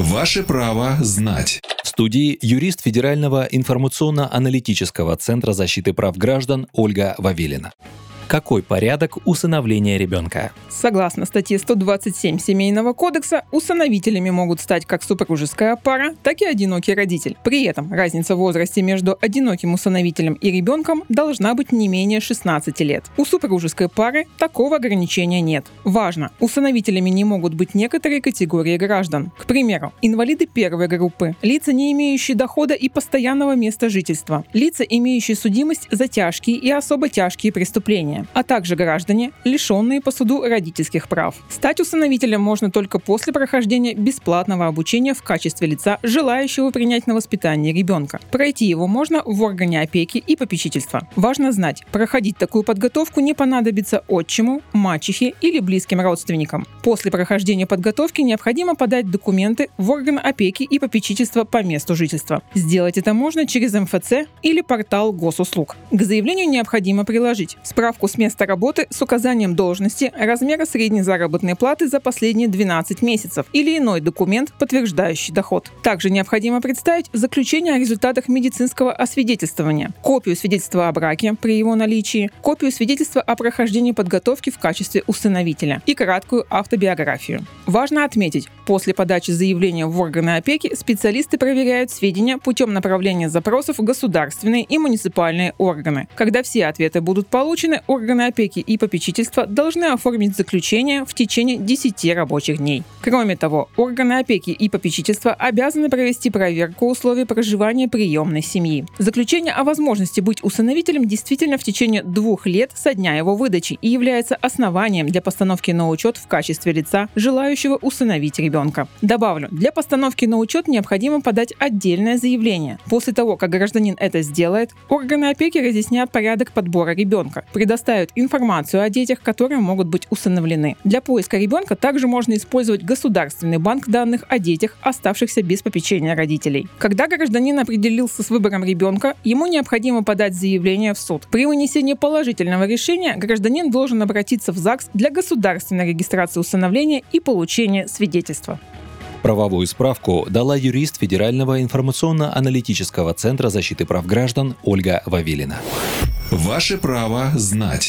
Ваше право знать. В студии юрист Федерального информационно-аналитического центра защиты прав граждан Ольга Вавилина. Какой порядок усыновления ребенка? Согласно статье 127 Семейного кодекса, усыновителями могут стать как супружеская пара, так и одинокий родитель. При этом разница в возрасте между одиноким усыновителем и ребенком должна быть не менее 16 лет. У супружеской пары такого ограничения нет. Важно, усыновителями не могут быть некоторые категории граждан. К примеру, инвалиды первой группы, лица, не имеющие дохода и постоянного места жительства, лица, имеющие судимость за тяжкие и особо тяжкие преступления, граждане, а также граждане, лишенные по суду родительских прав. Стать усыновителем можно только после прохождения бесплатного обучения в качестве лица, желающего принять на воспитание ребенка. Пройти его можно в органе опеки и попечительства. Важно знать, проходить такую подготовку не понадобится отчиму, мачехе или близким родственникам. После прохождения подготовки необходимо подать документы в орган опеки и попечительства по месту жительства. Сделать это можно через МФЦ или портал госуслуг. К заявлению необходимо приложить справку с места работы с указанием должности, размера средней заработной платы за последние 12 месяцев или иной документ, подтверждающий доход. Также необходимо представить заключение о результатах медицинского освидетельствования, копию свидетельства о браке при его наличии, копию свидетельства о прохождении подготовки в качестве усыновителя и краткую автобиографию. Важно отметить, после подачи заявления в органы опеки специалисты проверяют сведения путем направления запросов в государственные и муниципальные органы. Когда все ответы будут получены, органы опеки и попечительства должны оформить заключение в течение 10 рабочих дней. Кроме того, органы опеки и попечительства обязаны провести проверку условий проживания приемной семьи. Заключение о возможности быть усыновителем действительно в течение двух лет со дня его выдачи и является основанием для постановки на учет в качестве лица, желающего усыновить ребенка. Добавлю, для постановки на учет необходимо подать отдельное заявление. После того, как гражданин это сделает, органы опеки разъяснят порядок подбора ребенка, предоставят предоставят информацию о детях, которые могут быть усыновлены. Для поиска ребенка также можно использовать государственный банк данных о детях, оставшихся без попечения родителей. Когда гражданин определился с выбором ребенка, ему необходимо подать заявление в суд. При вынесении положительного решения гражданин должен обратиться в ЗАГС для государственной регистрации усыновления и получения свидетельства. Правовую справку дала юрист Федерального информационно-аналитического центра защиты прав граждан Ольга Вавилина. Ваше право знать.